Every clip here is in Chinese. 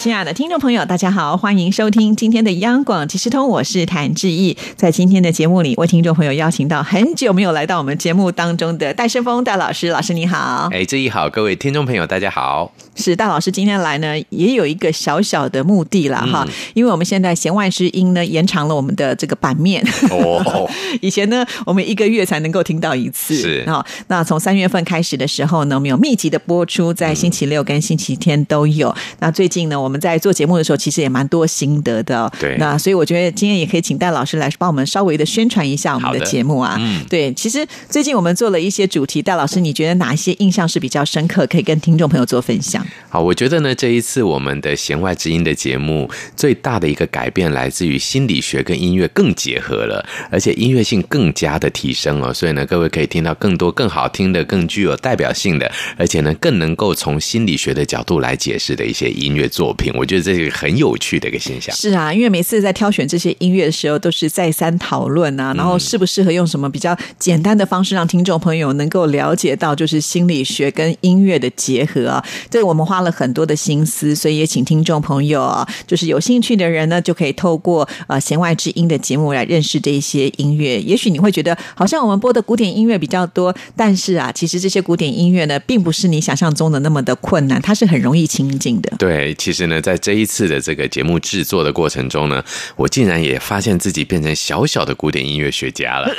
亲爱的听众朋友，大家好，欢迎收听今天的央广即时通，我是谭志毅。在今天的节目里，为听众朋友邀请到很久没有来到我们节目当中的戴胜峰戴老师，老师你好。哎，志毅好，各位听众朋友大家好。是戴老师今天来呢，也有一个小小的目的了哈，因为我们现在弦外之音呢延长了我们的这个版面。哦，以前呢我们一个月才能够听到一次，是啊。那从三月份开始的时候呢，我们有密集的播出，在星期六跟星期天都有。那最近呢，我。我们在做节目的时候，其实也蛮多心得的。对，那所以我觉得今天也可以请戴老师来帮我们稍微的宣传一下我们的节目啊。嗯，对，其实最近我们做了一些主题，戴老师，你觉得哪一些印象是比较深刻，可以跟听众朋友做分享？好，我觉得呢，这一次我们的弦外之音的节目最大的一个改变，来自于心理学跟音乐更结合了，而且音乐性更加的提升哦。所以呢，各位可以听到更多更好听的、更具有代表性的，而且呢，更能够从心理学的角度来解释的一些音乐作品。我觉得这是很有趣的一个现象。是啊，因为每次在挑选这些音乐的时候，都是再三讨论啊，然后适不适合用什么比较简单的方式，让听众朋友能够了解到，就是心理学跟音乐的结合啊。这我们花了很多的心思，所以也请听众朋友啊，就是有兴趣的人呢，就可以透过呃弦外之音的节目来认识这一些音乐。也许你会觉得，好像我们播的古典音乐比较多，但是啊，其实这些古典音乐呢，并不是你想象中的那么的困难，它是很容易亲近的。对，其实。呢在这一次的这个节目制作的过程中呢，我竟然也发现自己变成小小的古典音乐学家了，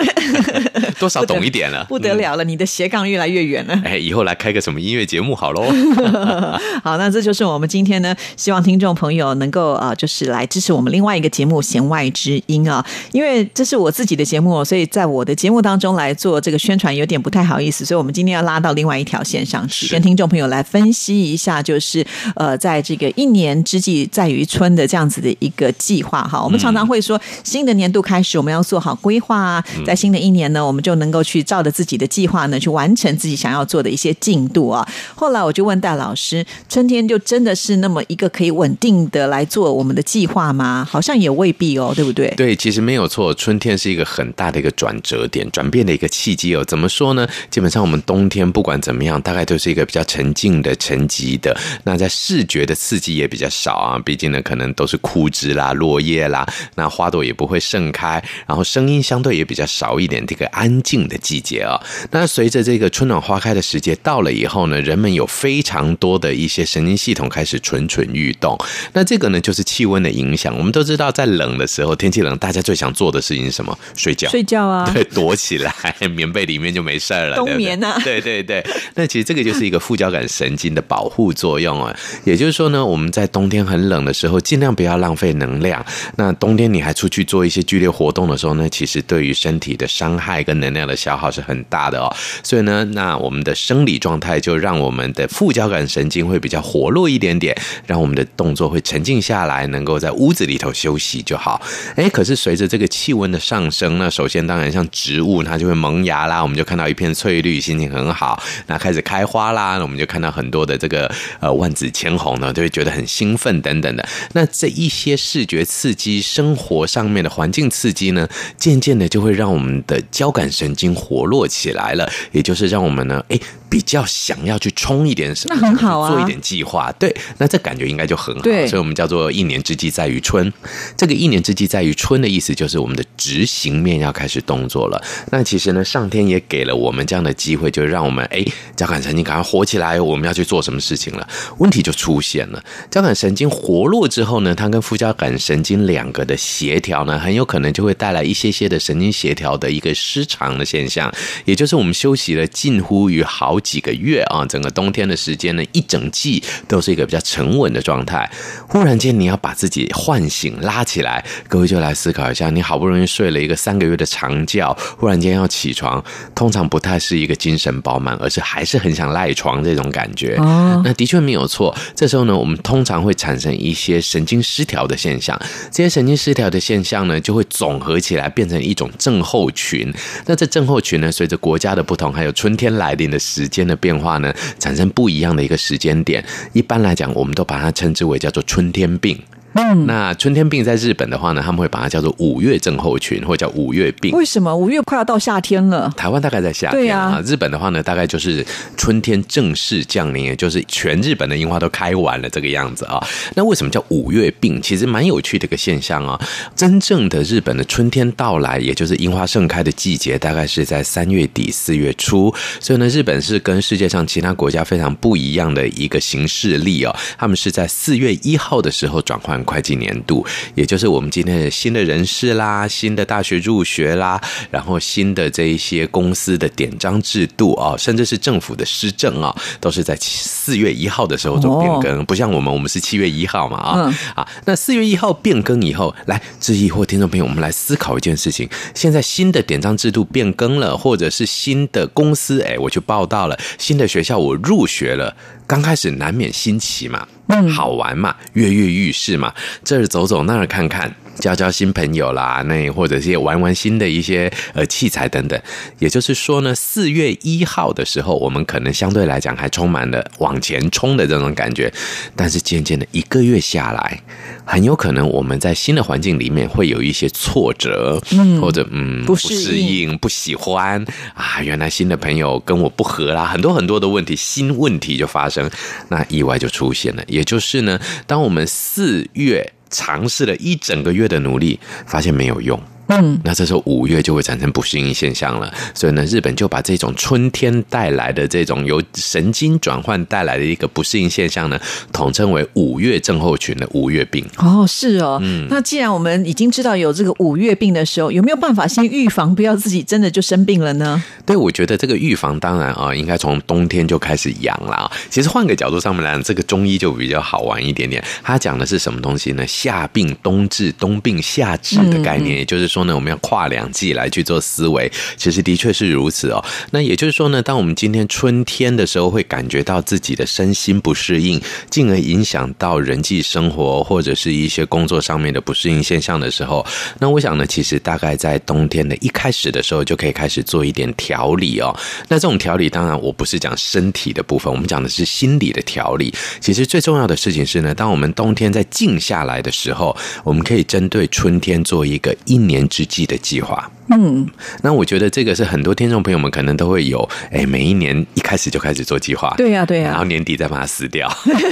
多少懂一点了，不得了了，你的斜杠越来越远了。哎，以后来开个什么音乐节目好喽？好，那这就是我们今天呢，希望听众朋友能够啊，就是来支持我们另外一个节目《弦外之音》啊，因为这是我自己的节目，所以在我的节目当中来做这个宣传有点不太好意思，所以我们今天要拉到另外一条线上去，跟听众朋友来分析一下，就是呃，在这个一年。年之计在于春的这样子的一个计划哈，我们常常会说新的年度开始，我们要做好规划啊，在新的一年呢，我们就能够去照着自己的计划呢，去完成自己想要做的一些进度啊。后来我就问戴老师，春天就真的是那么一个可以稳定的来做我们的计划吗？好像也未必哦，对不对？对，其实没有错，春天是一个很大的一个转折点、转变的一个契机哦。怎么说呢？基本上我们冬天不管怎么样，大概都是一个比较沉静的、沉寂的。那在视觉的刺激也。比较少啊，毕竟呢，可能都是枯枝啦、落叶啦，那花朵也不会盛开，然后声音相对也比较少一点，这个安静的季节啊。那随着这个春暖花开的时节到了以后呢，人们有非常多的一些神经系统开始蠢蠢欲动。那这个呢，就是气温的影响。我们都知道，在冷的时候，天气冷，大家最想做的事情是什么？睡觉，睡觉啊，对，躲起来，棉被里面就没事了，冬眠啊，对对对。那其实这个就是一个副交感神经的保护作用啊。也就是说呢，我们在在冬天很冷的时候，尽量不要浪费能量。那冬天你还出去做一些剧烈活动的时候呢，其实对于身体的伤害跟能量的消耗是很大的哦。所以呢，那我们的生理状态就让我们的副交感神经会比较活络一点点，让我们的动作会沉静下来，能够在屋子里头休息就好。哎，可是随着这个气温的上升，那首先当然像植物它就会萌芽啦，我们就看到一片翠绿，心情很好。那开始开花啦，那我们就看到很多的这个呃万紫千红呢，就会觉得很。兴奋等等的，那这一些视觉刺激、生活上面的环境刺激呢，渐渐的就会让我们的交感神经活络起来了，也就是让我们呢，哎。比较想要去冲一点什么，那很好啊，做一点计划，对，那这感觉应该就很好。对，所以我们叫做一年之计在于春。这个一年之计在于春的意思，就是我们的执行面要开始动作了。那其实呢，上天也给了我们这样的机会，就让我们哎，交感神经赶快活起来，我们要去做什么事情了？问题就出现了，交感神经活络之后呢，它跟副交感神经两个的协调呢，很有可能就会带来一些些的神经协调的一个失常的现象，也就是我们休息了近乎于好。几个月啊，整个冬天的时间呢，一整季都是一个比较沉稳的状态。忽然间，你要把自己唤醒、拉起来，各位就来思考一下：你好不容易睡了一个三个月的长觉，忽然间要起床，通常不太是一个精神饱满，而是还是很想赖床这种感觉。哦，那的确没有错。这时候呢，我们通常会产生一些神经失调的现象。这些神经失调的现象呢，就会总合起来变成一种症候群。那这症候群呢，随着国家的不同，还有春天来临的时。间的变化呢，产生不一样的一个时间点。一般来讲，我们都把它称之为叫做春天病。嗯，那春天病在日本的话呢，他们会把它叫做五月症候群，或者叫五月病。为什么五月快要到夏天了？台湾大概在夏天啊，日本的话呢，大概就是春天正式降临，也就是全日本的樱花都开完了这个样子啊。那为什么叫五月病？其实蛮有趣的一个现象啊。真正的日本的春天到来，也就是樱花盛开的季节，大概是在三月底四月初。所以呢，日本是跟世界上其他国家非常不一样的一个形式力哦。他们是在四月一号的时候转换。会计年度，也就是我们今天的新的人事啦，新的大学入学啦，然后新的这一些公司的典章制度啊，甚至是政府的施政啊，都是在四月一号的时候做变更，不像我们，我们是七月一号嘛啊啊，那四月一号变更以后，来质疑或听众朋友，我们来思考一件事情：现在新的典章制度变更了，或者是新的公司，哎，我去报道了，新的学校我入学了。刚开始难免新奇嘛，好玩嘛，跃跃欲试嘛，这儿走走那儿看看。交交新朋友啦，那或者是玩玩新的一些呃器材等等。也就是说呢，四月一号的时候，我们可能相对来讲还充满了往前冲的这种感觉。但是渐渐的一个月下来，很有可能我们在新的环境里面会有一些挫折，嗯，或者嗯不适应、不喜欢啊，原来新的朋友跟我不合啦，很多很多的问题，新问题就发生，那意外就出现了。也就是呢，当我们四月。尝试了一整个月的努力，发现没有用。嗯，那这时候五月就会产生不适应现象了，所以呢，日本就把这种春天带来的这种由神经转换带来的一个不适应现象呢，统称为五月症候群的五月病。哦，是哦，嗯，那既然我们已经知道有这个五月病的时候，有没有办法先预防，不要自己真的就生病了呢？对，我觉得这个预防当然啊，应该从冬天就开始养了啊。其实换个角度上面来讲，这个中医就比较好玩一点点。他讲的是什么东西呢？夏病冬治，冬病夏治的概念，也就是说。呢，我们要跨两季来去做思维，其实的确是如此哦。那也就是说呢，当我们今天春天的时候，会感觉到自己的身心不适应，进而影响到人际生活或者是一些工作上面的不适应现象的时候，那我想呢，其实大概在冬天的一开始的时候，就可以开始做一点调理哦。那这种调理，当然我不是讲身体的部分，我们讲的是心理的调理。其实最重要的事情是呢，当我们冬天在静下来的时候，我们可以针对春天做一个一年。之计的计划。嗯，那我觉得这个是很多听众朋友们可能都会有，哎，每一年一开始就开始做计划，对呀，对呀，然后年底再把它撕掉，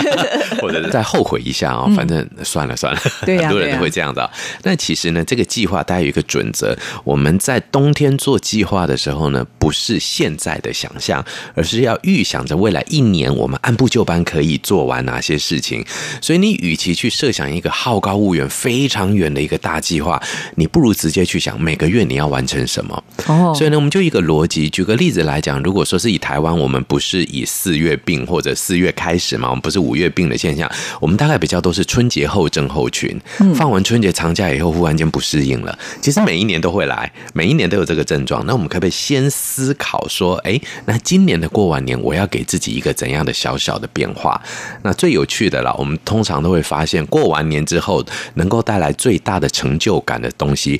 或者再后悔一下哦，反正算了算了，很多人都会这样的。那其实呢，这个计划大家有一个准则，我们在冬天做计划的时候呢，不是现在的想象，而是要预想着未来一年我们按部就班可以做完哪些事情。所以你与其去设想一个好高骛远、非常远的一个大计划，你不如直接去想每个月你要。完成什么？哦，所以呢，我们就一个逻辑，举个例子来讲，如果说是以台湾，我们不是以四月病或者四月开始嘛，我们不是五月病的现象，我们大概比较都是春节后症候群，放完春节长假以后，忽然间不适应了。其实每一年都会来，每一年都有这个症状。那我们可不可以先思考说，哎，那今年的过完年，我要给自己一个怎样的小小的变化？那最有趣的啦，我们通常都会发现，过完年之后，能够带来最大的成就感的东西。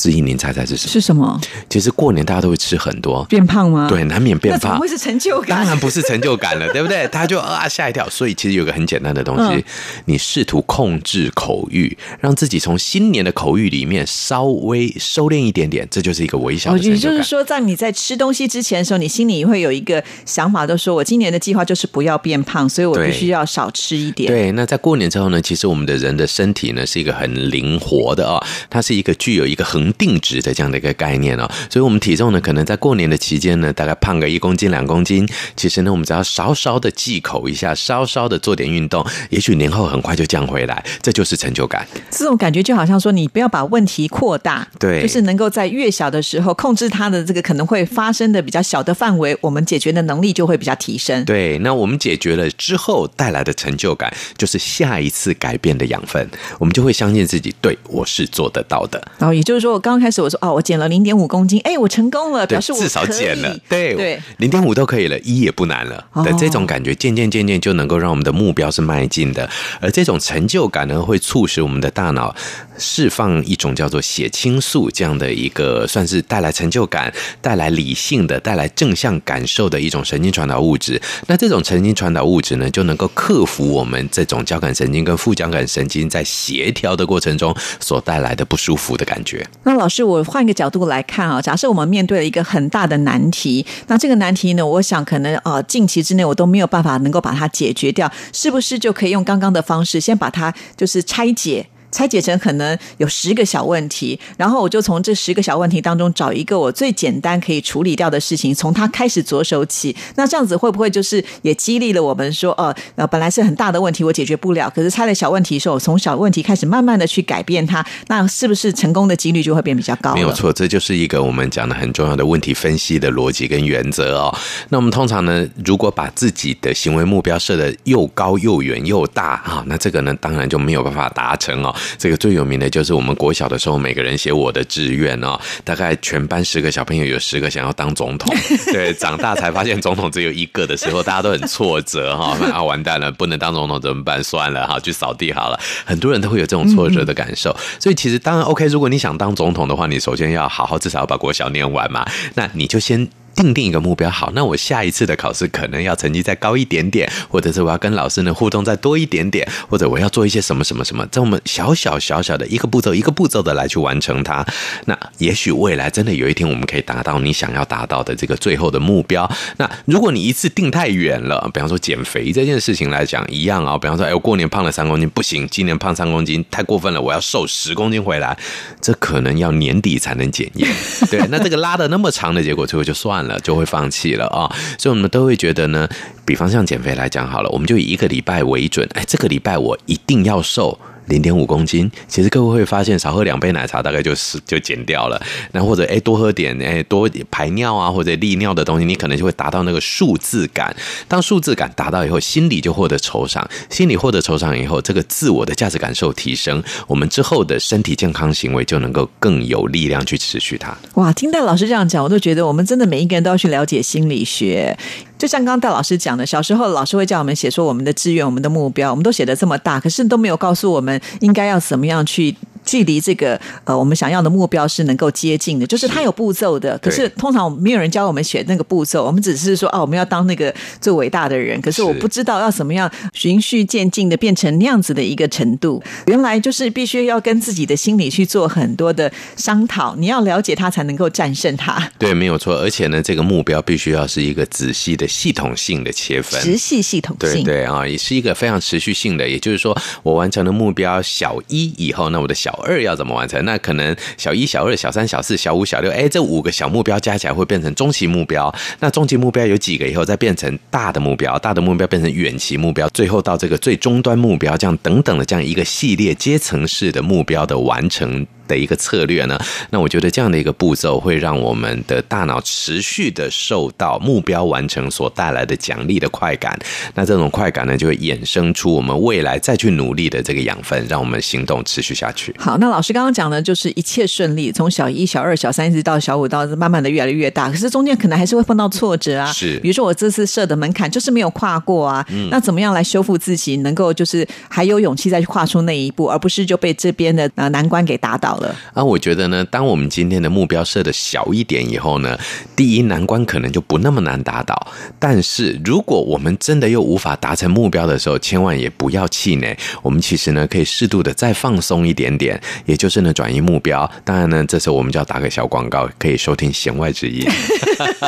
之一，您猜猜是什么？是什么？其实过年大家都会吃很多，变胖吗？对，难免变胖。怎么会是成就感？当然不是成就感了，对不对？他就啊吓一跳。所以其实有个很简单的东西，你试图控制口欲，让自己从新年的口欲里面稍微收敛一点点，这就是一个微小的也就是说，在你在吃东西之前的时候，你心里会有一个想法，都说我今年的计划就是不要变胖，所以我必须要少吃一点。对，那在过年之后呢，其实我们的人的身体呢是一个很灵活的啊，它是一个具有一个恒。定值的这样的一个概念哦，所以我们体重呢，可能在过年的期间呢，大概胖个一公斤两公斤，其实呢，我们只要稍稍的忌口一下，稍稍的做点运动，也许年后很快就降回来，这就是成就感。这种感觉就好像说，你不要把问题扩大，对，就是能够在越小的时候控制它的这个可能会发生的比较小的范围，我们解决的能力就会比较提升。对，那我们解决了之后带来的成就感，就是下一次改变的养分，我们就会相信自己，对我是做得到的。然后也就是说。刚刚开始我说哦，我减了零点五公斤，哎，我成功了，对表示我至少减了，对对，零点五都可以了，一也不难了。哦。的这种感觉，渐渐渐渐就能够让我们的目标是迈进的，而这种成就感呢，会促使我们的大脑释放一种叫做血清素这样的一个，算是带来成就感、带来理性的、带来正向感受的一种神经传导物质。那这种神经传导物质呢，就能够克服我们这种交感神经跟副交感神经在协调的过程中所带来的不舒服的感觉。那老师，我换一个角度来看啊，假设我们面对了一个很大的难题，那这个难题呢，我想可能呃近期之内我都没有办法能够把它解决掉，是不是就可以用刚刚的方式，先把它就是拆解？拆解成可能有十个小问题，然后我就从这十个小问题当中找一个我最简单可以处理掉的事情，从它开始着手起。那这样子会不会就是也激励了我们说，哦，呃，本来是很大的问题我解决不了，可是拆了小问题的时候，从小问题开始慢慢的去改变它，那是不是成功的几率就会变比较高？没有。错，这就是一个我们讲的很重要的问题分析的逻辑跟原则哦。那我们通常呢，如果把自己的行为目标设的又高又远又大啊，那这个呢，当然就没有办法达成哦。这个最有名的就是我们国小的时候，每个人写我的志愿哦，大概全班十个小朋友有十个想要当总统，对，长大才发现总统只有一个的时候，大家都很挫折哈、那 啊完蛋了，不能当总统怎么办？算了哈，去扫地好了。很多人都会有这种挫折的感受，所以其实当然 OK，如果你想当总统的话，你首先要好好至少要把国小念完嘛，那你就先。定定一个目标，好，那我下一次的考试可能要成绩再高一点点，或者是我要跟老师呢互动再多一点点，或者我要做一些什么什么什么，这我们小小小小的一个步骤一个步骤的来去完成它。那也许未来真的有一天我们可以达到你想要达到的这个最后的目标。那如果你一次定太远了，比方说减肥这件事情来讲，一样啊、比方说，哎，我过年胖了三公斤，不行，今年胖三公斤太过分了，我要瘦十公斤回来，这可能要年底才能检验。对，那这个拉的那么长的结果，最后就算了，就会放弃了啊。所以我们都会觉得呢，比方像减肥来讲好了，我们就以一个礼拜为准，哎，这个礼拜我一定要瘦。零点五公斤，其实各位会发现，少喝两杯奶茶大概就是就减掉了。那或者哎多喝点哎多排尿啊或者利尿的东西，你可能就会达到那个数字感。当数字感达到以后，心理就获得酬赏，心理获得酬赏以后，这个自我的价值感受提升，我们之后的身体健康行为就能够更有力量去持续它。哇，听到老师这样讲，我都觉得我们真的每一个人都要去了解心理学。就像刚刚戴老师讲的，小时候老师会叫我们写说我们的志愿、我们的目标，我们都写的这么大，可是都没有告诉我们应该要怎么样去。距离这个呃我们想要的目标是能够接近的，就是它有步骤的。可是通常没有人教我们写那个步骤，我们只是说哦，我们要当那个最伟大的人。可是我不知道要怎么样循序渐进的变成那样子的一个程度。原来就是必须要跟自己的心理去做很多的商讨，你要了解它才能够战胜它。对，没有错。而且呢，这个目标必须要是一个仔细的、系统性的切分，直系系统性。对对啊，也是一个非常持续性的。也就是说，我完成了目标小一以后，那我的小小二要怎么完成？那可能小一、小二、小三、小四、小五、小六，哎，这五个小目标加起来会变成中期目标。那中期目标有几个以后，再变成大的目标，大的目标变成远期目标，最后到这个最终端目标，这样等等的这样一个系列阶层式的目标的完成。的一个策略呢，那我觉得这样的一个步骤会让我们的大脑持续的受到目标完成所带来的奖励的快感，那这种快感呢，就会衍生出我们未来再去努力的这个养分，让我们行动持续下去。好，那老师刚刚讲的就是一切顺利，从小一、小二、小三一直到小五，到慢慢的越来越大，可是中间可能还是会碰到挫折啊。是，比如说我这次设的门槛就是没有跨过啊，那怎么样来修复自己，能够就是还有勇气再去跨出那一步，而不是就被这边的呃难关给打倒了。啊，我觉得呢，当我们今天的目标设的小一点以后呢，第一难关可能就不那么难达到。但是如果我们真的又无法达成目标的时候，千万也不要气馁。我们其实呢，可以适度的再放松一点点，也就是呢，转移目标。当然呢，这时候我们就要打个小广告，可以收听弦外之音。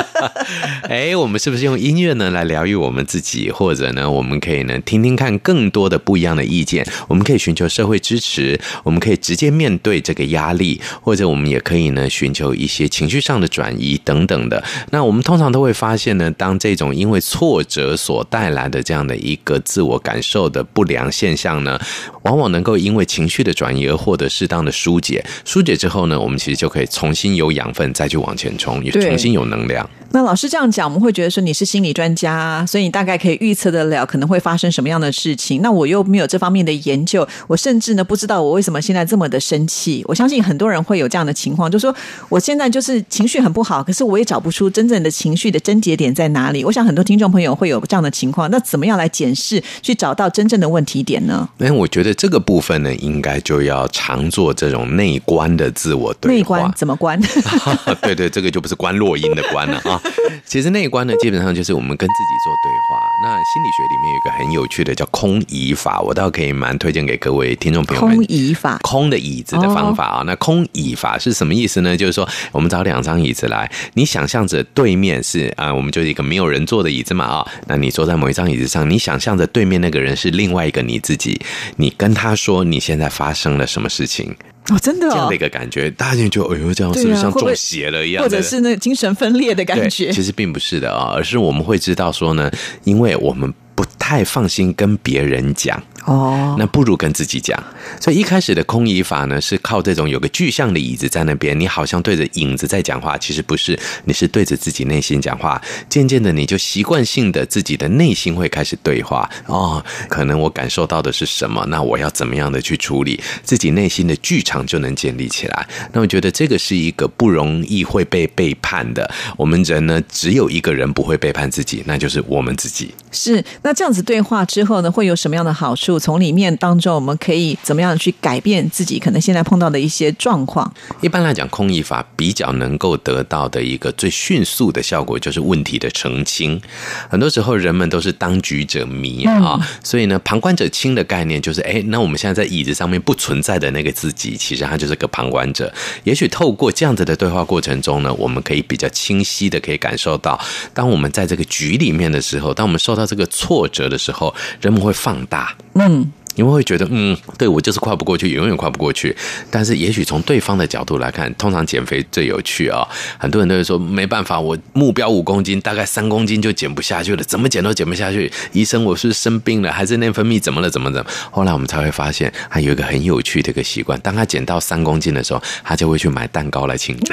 哎，我们是不是用音乐呢来疗愈我们自己？或者呢，我们可以呢听听看更多的不一样的意见。我们可以寻求社会支持，我们可以直接面对这个压力，或者我们也可以呢寻求一些情绪上的转移等等的。那我们通常都会发现呢，当这种因为挫折所带来的这样的一个自我感受的不良现象呢，往往能够因为情绪的转移而获得适当的疏解。疏解之后呢，我们其实就可以重新有养分再去往前冲，也重新有能量。那老师这样讲，我们会觉得说你是心理专家，所以你大概可以预测得了可能会发生什么样的事情。那我又没有这方面的研究，我甚至呢不知道我为什么现在这么的生气，我相信很多人会有这样的情况，就是说我现在就是情绪很不好，可是我也找不出真正的情绪的症结点在哪里。我想很多听众朋友会有这样的情况，那怎么样来检视，去找到真正的问题点呢？那我觉得这个部分呢，应该就要常做这种内观的自我对话。内观怎么观？对对，这个就不是观落音的观了啊。其实内观呢，基本上就是我们跟自己做对话。那心理学里面有一个很有趣的叫空椅法，我倒可以蛮推荐给各位听众朋友们。空椅法，空的椅子的方法啊。那空椅法是什么意思呢？就是说，我们找两张椅子来，你想象着对面是啊，我们就是一个没有人坐的椅子嘛啊。那你坐在某一张椅子上，你想象着对面那个人是另外一个你自己，你跟他说你现在发生了什么事情。哦，真的这样的一个感觉，大家就哎呦，这样是不是像中邪了一样？或者是那精神分裂的感觉？其实并不是的啊，而是我们会知道说呢，因为我们不太放心跟别人讲。哦，那不如跟自己讲。所以一开始的空椅法呢，是靠这种有个具象的椅子在那边，你好像对着影子在讲话，其实不是，你是对着自己内心讲话。渐渐的，你就习惯性的自己的内心会开始对话。哦，可能我感受到的是什么？那我要怎么样的去处理？自己内心的剧场就能建立起来。那我觉得这个是一个不容易会被背叛的。我们人呢，只有一个人不会背叛自己，那就是我们自己。是，那这样子对话之后呢，会有什么样的好处？从里面当中，我们可以怎么样去改变自己可能现在碰到的一些状况？一般来讲，空椅法比较能够得到的一个最迅速的效果，就是问题的澄清。很多时候，人们都是当局者迷啊，所以呢，旁观者清的概念就是：哎，那我们现在在椅子上面不存在的那个自己，其实他就是个旁观者。也许透过这样子的对话过程中呢，我们可以比较清晰的可以感受到，当我们在这个局里面的时候，当我们受到这个挫折的时候，人们会放大。嗯。你们会觉得，嗯，对我就是跨不过去，永远跨不过去。但是，也许从对方的角度来看，通常减肥最有趣啊。很多人都会说，没办法，我目标五公斤，大概三公斤就减不下去了，怎么减都减不下去。医生，我是生病了，还是内分泌怎么了？怎么怎么？后来我们才会发现，他有一个很有趣的一个习惯：当他减到三公斤的时候，他就会去买蛋糕来庆祝。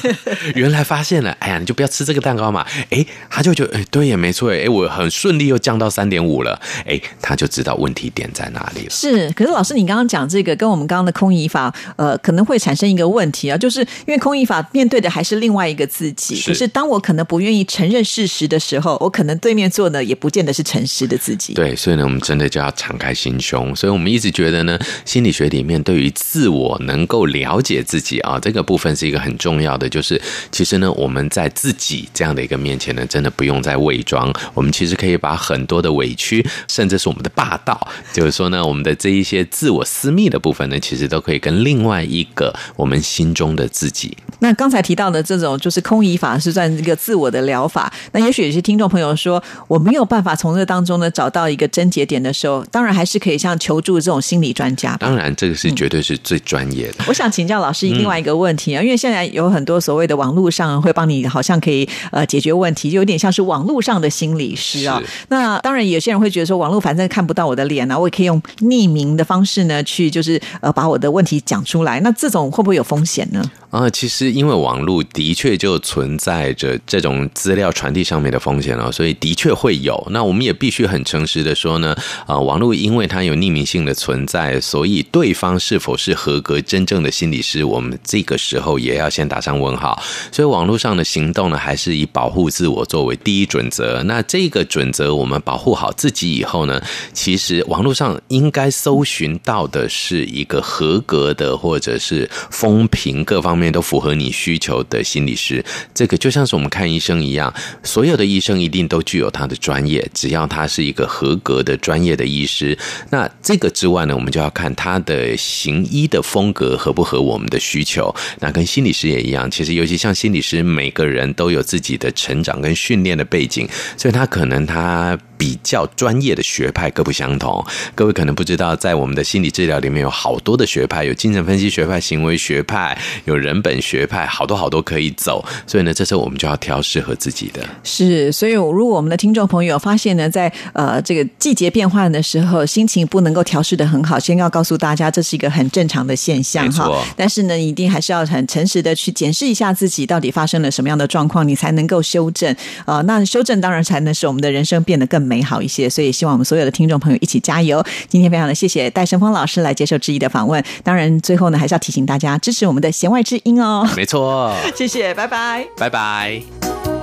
原来发现了，哎呀，你就不要吃这个蛋糕嘛。哎，他就觉得，哎，对也没错，哎，我很顺利又降到三点五了。哎，他就知道问题点在。哪里是？可是老师，你刚刚讲这个跟我们刚刚的空椅法，呃，可能会产生一个问题啊，就是因为空椅法面对的还是另外一个自己。可是当我可能不愿意承认事实的时候，我可能对面坐呢也不见得是诚实的自己。对，所以呢，我们真的就要敞开心胸。所以我们一直觉得呢，心理学里面对于自我能够了解自己啊，这个部分是一个很重要的。就是其实呢，我们在自己这样的一个面前呢，真的不用再伪装。我们其实可以把很多的委屈，甚至是我们的霸道，就是说。那我们的这一些自我私密的部分呢，其实都可以跟另外一个我们心中的自己。那刚才提到的这种就是空椅法，是算一个自我的疗法。那也许有些听众朋友说，我没有办法从这当中呢找到一个症结点的时候，当然还是可以像求助这种心理专家。当然，这个是绝对是最专业的。我想请教老师另外一个问题啊，因为现在有很多所谓的网络上会帮你，好像可以呃解决问题，就有点像是网络上的心理师啊。那当然，有些人会觉得说，网络反正看不到我的脸啊，我也可以用。匿名的方式呢，去就是呃把我的问题讲出来，那这种会不会有风险呢？啊，其实因为网络的确就存在着这种资料传递上面的风险了，所以的确会有。那我们也必须很诚实的说呢，啊，网络因为它有匿名性的存在，所以对方是否是合格真正的心理师，我们这个时候也要先打上问号。所以网络上的行动呢，还是以保护自我作为第一准则。那这个准则，我们保护好自己以后呢，其实网络上应该搜寻到的是一个合格的，或者是风评各方面。都符合你需求的心理师，这个就像是我们看医生一样，所有的医生一定都具有他的专业，只要他是一个合格的专业的医师。那这个之外呢，我们就要看他的行医的风格合不合我们的需求。那跟心理师也一样，其实尤其像心理师，每个人都有自己的成长跟训练的背景，所以他可能他。比较专业的学派各不相同，各位可能不知道，在我们的心理治疗里面有好多的学派，有精神分析学派、行为学派、有人本学派，好多好多可以走。所以呢，这时候我们就要挑适合自己的。是，所以如果我们的听众朋友发现呢，在呃这个季节变换的时候，心情不能够调试的很好，先要告诉大家，这是一个很正常的现象哈。但是呢，一定还是要很诚实的去检视一下自己到底发生了什么样的状况，你才能够修正啊。那修正当然才能使我们的人生变得更。美好一些。所以希望我们所有的听众朋友一起加油。今天非常的谢谢戴胜峰老师来接受质疑的访问。当然，最后呢还是要提醒大家支持我们的弦外之音哦。没错，谢谢，拜拜。拜拜。